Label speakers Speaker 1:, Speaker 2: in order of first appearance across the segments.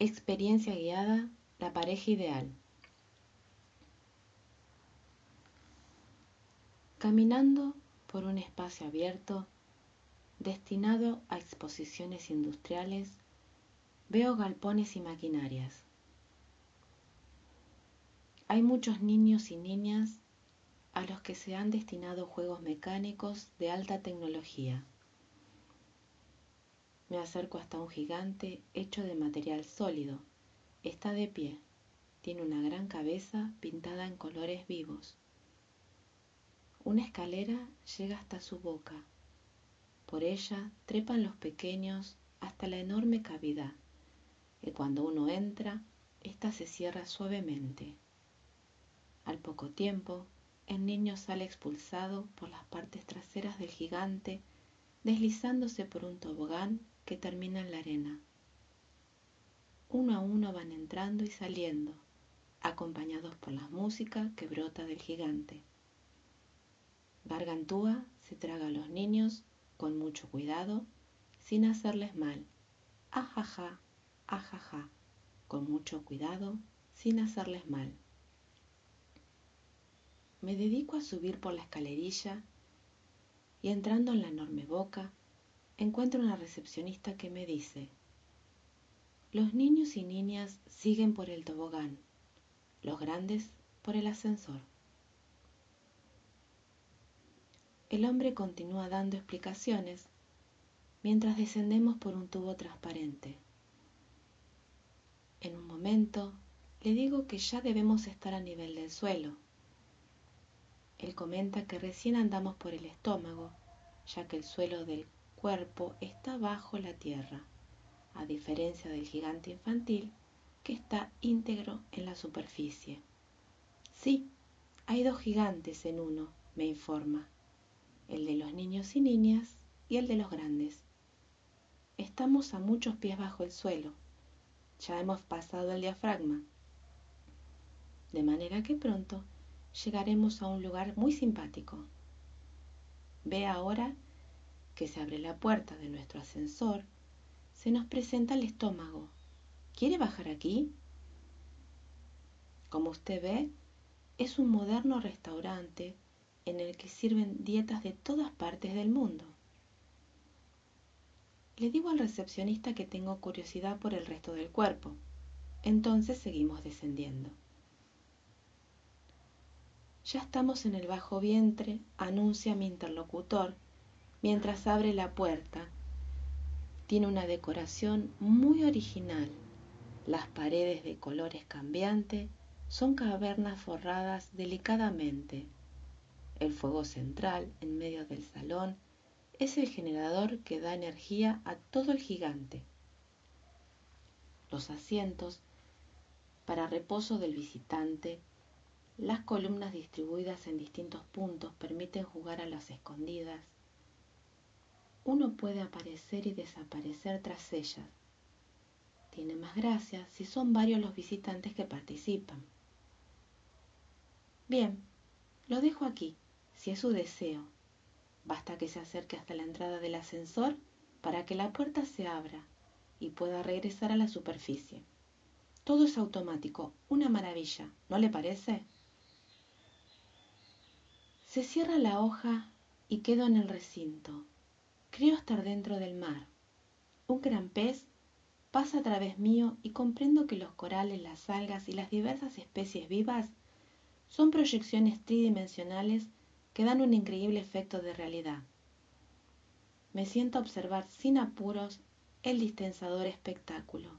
Speaker 1: Experiencia guiada, la pareja ideal. Caminando por un espacio abierto destinado a exposiciones industriales, veo galpones y maquinarias. Hay muchos niños y niñas a los que se han destinado juegos mecánicos de alta tecnología. Me acerco hasta un gigante hecho de material sólido. Está de pie. Tiene una gran cabeza pintada en colores vivos. Una escalera llega hasta su boca. Por ella trepan los pequeños hasta la enorme cavidad, y cuando uno entra, ésta se cierra suavemente. Al poco tiempo, el niño sale expulsado por las partes traseras del gigante, deslizándose por un tobogán que termina en la arena. Uno a uno van entrando y saliendo, acompañados por la música que brota del gigante. Gargantúa se traga a los niños con mucho cuidado, sin hacerles mal. Ajaja, ajaja, con mucho cuidado, sin hacerles mal. Me dedico a subir por la escalerilla y entrando en la enorme boca, encuentro una recepcionista que me dice, los niños y niñas siguen por el tobogán, los grandes por el ascensor. El hombre continúa dando explicaciones mientras descendemos por un tubo transparente. En un momento le digo que ya debemos estar a nivel del suelo él comenta que recién andamos por el estómago, ya que el suelo del cuerpo está bajo la tierra, a diferencia del gigante infantil que está íntegro en la superficie. Sí, hay dos gigantes en uno, me informa, el de los niños y niñas y el de los grandes. Estamos a muchos pies bajo el suelo, ya hemos pasado el diafragma, de manera que pronto llegaremos a un lugar muy simpático. Ve ahora que se abre la puerta de nuestro ascensor, se nos presenta el estómago. ¿Quiere bajar aquí? Como usted ve, es un moderno restaurante en el que sirven dietas de todas partes del mundo. Le digo al recepcionista que tengo curiosidad por el resto del cuerpo. Entonces seguimos descendiendo. Ya estamos en el bajo vientre, anuncia mi interlocutor, mientras abre la puerta. Tiene una decoración muy original. Las paredes de colores cambiantes son cavernas forradas delicadamente. El fuego central, en medio del salón, es el generador que da energía a todo el gigante. Los asientos para reposo del visitante las columnas distribuidas en distintos puntos permiten jugar a las escondidas. Uno puede aparecer y desaparecer tras ellas. Tiene más gracia si son varios los visitantes que participan. Bien, lo dejo aquí, si es su deseo. Basta que se acerque hasta la entrada del ascensor para que la puerta se abra y pueda regresar a la superficie. Todo es automático, una maravilla, ¿no le parece? Se cierra la hoja y quedo en el recinto. Creo estar dentro del mar. Un gran pez pasa a través mío y comprendo que los corales, las algas y las diversas especies vivas son proyecciones tridimensionales que dan un increíble efecto de realidad. Me siento a observar sin apuros el distensador espectáculo.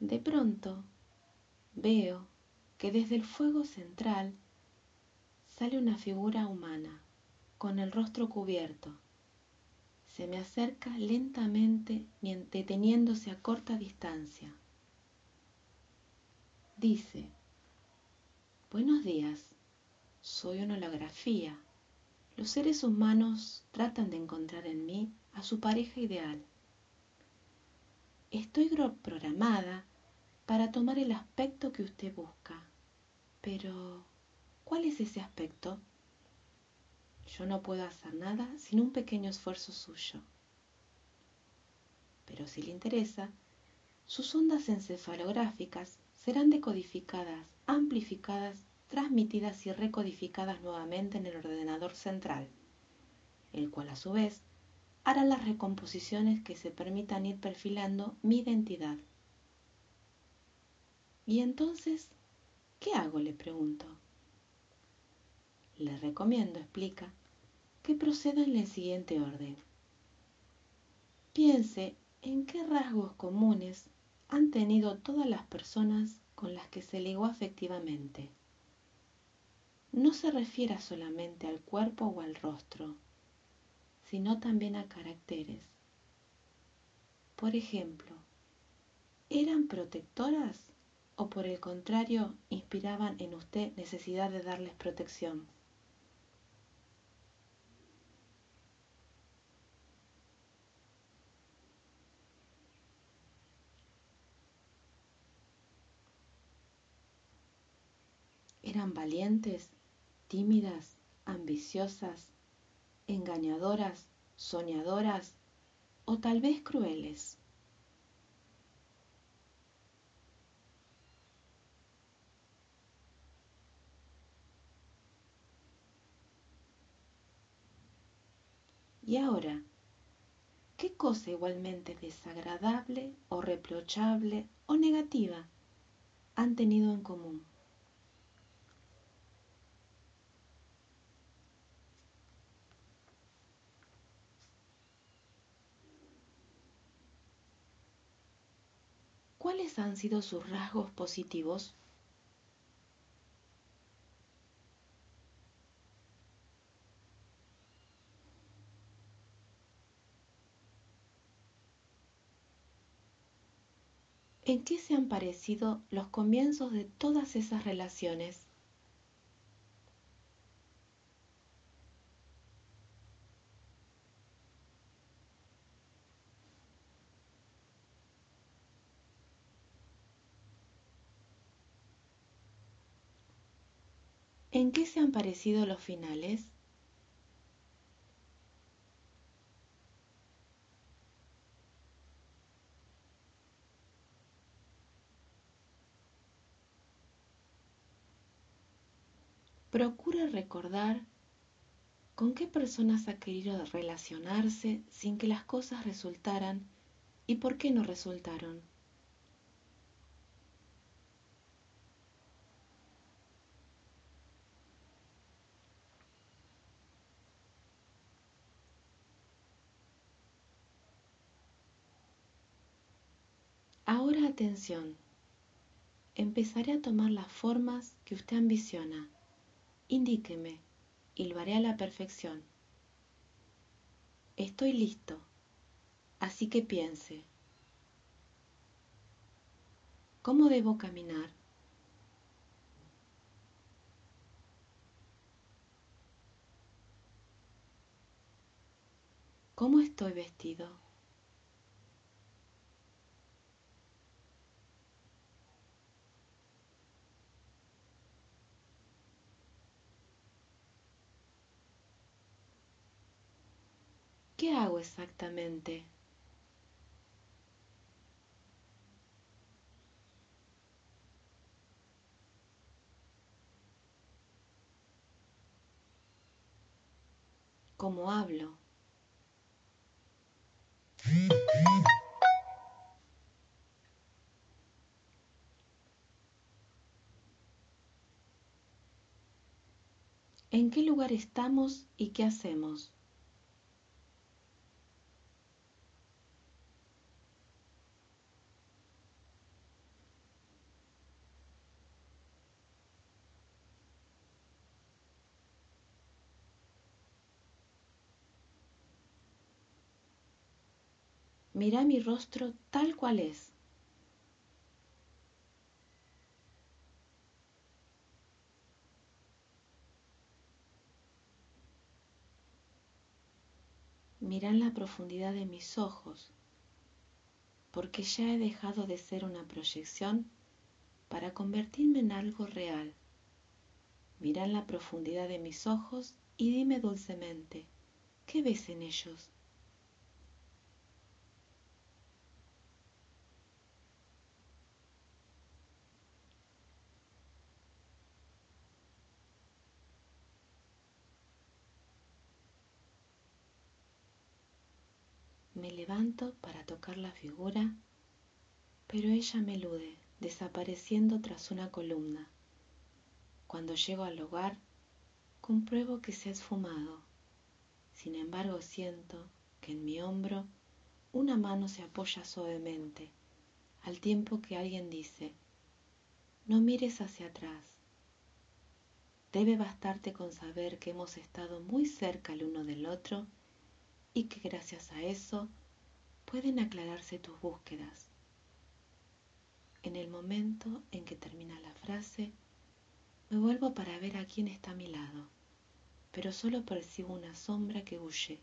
Speaker 1: De pronto veo que desde el fuego central sale una figura humana con el rostro cubierto. Se me acerca lentamente deteniéndose a corta distancia. Dice, Buenos días, soy una holografía. Los seres humanos tratan de encontrar en mí a su pareja ideal. Estoy programada para tomar el aspecto que usted busca. Pero, ¿cuál es ese aspecto? yo no puedo hacer nada sin un pequeño esfuerzo suyo. Pero si le interesa, sus ondas encefalográficas serán decodificadas, amplificadas, transmitidas y recodificadas nuevamente en el ordenador central, el cual a su vez hará las recomposiciones que se permitan ir perfilando mi identidad. ¿Y entonces qué hago? le pregunto. Le recomiendo, explica, que proceda en el siguiente orden. Piense en qué rasgos comunes han tenido todas las personas con las que se ligó afectivamente. No se refiera solamente al cuerpo o al rostro, sino también a caracteres. Por ejemplo, ¿eran protectoras o por el contrario inspiraban en usted necesidad de darles protección? eran valientes, tímidas, ambiciosas, engañadoras, soñadoras o tal vez crueles. Y ahora, ¿qué cosa igualmente desagradable o reprochable o negativa han tenido en común? ¿Cuáles han sido sus rasgos positivos? ¿En qué se han parecido los comienzos de todas esas relaciones? ¿En qué se han parecido los finales? Procure recordar con qué personas ha querido relacionarse sin que las cosas resultaran y por qué no resultaron. Ahora atención, empezaré a tomar las formas que usted ambiciona. Indíqueme y lo haré a la perfección. Estoy listo, así que piense. ¿Cómo debo caminar? ¿Cómo estoy vestido? ¿Qué hago exactamente? ¿Cómo hablo? ¿En qué lugar estamos y qué hacemos? Mira mi rostro tal cual es. Mira en la profundidad de mis ojos, porque ya he dejado de ser una proyección para convertirme en algo real. Mira en la profundidad de mis ojos y dime dulcemente, ¿qué ves en ellos? Me levanto para tocar la figura, pero ella me elude, desapareciendo tras una columna. Cuando llego al hogar, compruebo que se ha esfumado. Sin embargo, siento que en mi hombro una mano se apoya suavemente, al tiempo que alguien dice, no mires hacia atrás. Debe bastarte con saber que hemos estado muy cerca el uno del otro y que gracias a eso pueden aclararse tus búsquedas. En el momento en que termina la frase, me vuelvo para ver a quién está a mi lado, pero solo percibo una sombra que huye.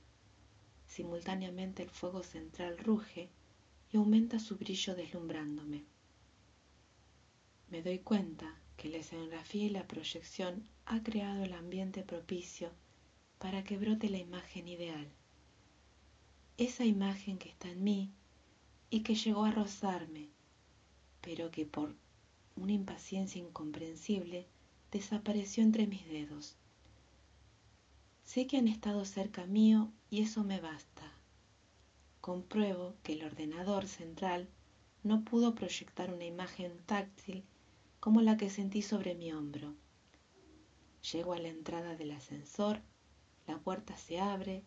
Speaker 1: Simultáneamente el fuego central ruge y aumenta su brillo deslumbrándome. Me doy cuenta que la escenografía y la proyección ha creado el ambiente propicio para que brote la imagen ideal esa imagen que está en mí y que llegó a rozarme, pero que por una impaciencia incomprensible desapareció entre mis dedos. Sé que han estado cerca mío y eso me basta. Compruebo que el ordenador central no pudo proyectar una imagen táctil como la que sentí sobre mi hombro. Llego a la entrada del ascensor, la puerta se abre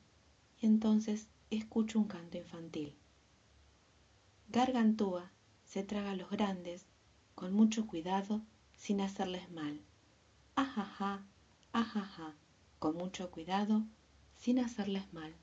Speaker 1: y entonces escucho un canto infantil. Gargantúa se traga a los grandes con mucho cuidado sin hacerles mal. Ajaja, ajaja, con mucho cuidado sin hacerles mal.